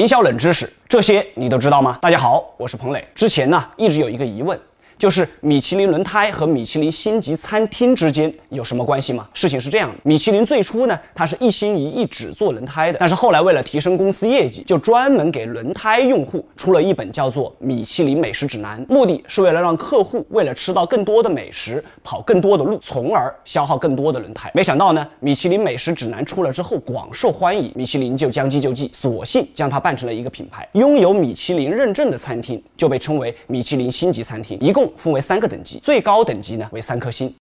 营销冷知识，这些你都知道吗？大家好，我是彭磊。之前呢，一直有一个疑问。就是米其林轮胎和米其林星级餐厅之间有什么关系吗？事情是这样的，米其林最初呢，它是一心一意只做轮胎的，但是后来为了提升公司业绩，就专门给轮胎用户出了一本叫做《米其林美食指南》，目的是为了让客户为了吃到更多的美食，跑更多的路，从而消耗更多的轮胎。没想到呢，米其林美食指南出了之后广受欢迎，米其林就将计就计，索性将它办成了一个品牌。拥有米其林认证的餐厅就被称为米其林星级餐厅，一共。分为三个等级，最高等级呢为三颗星。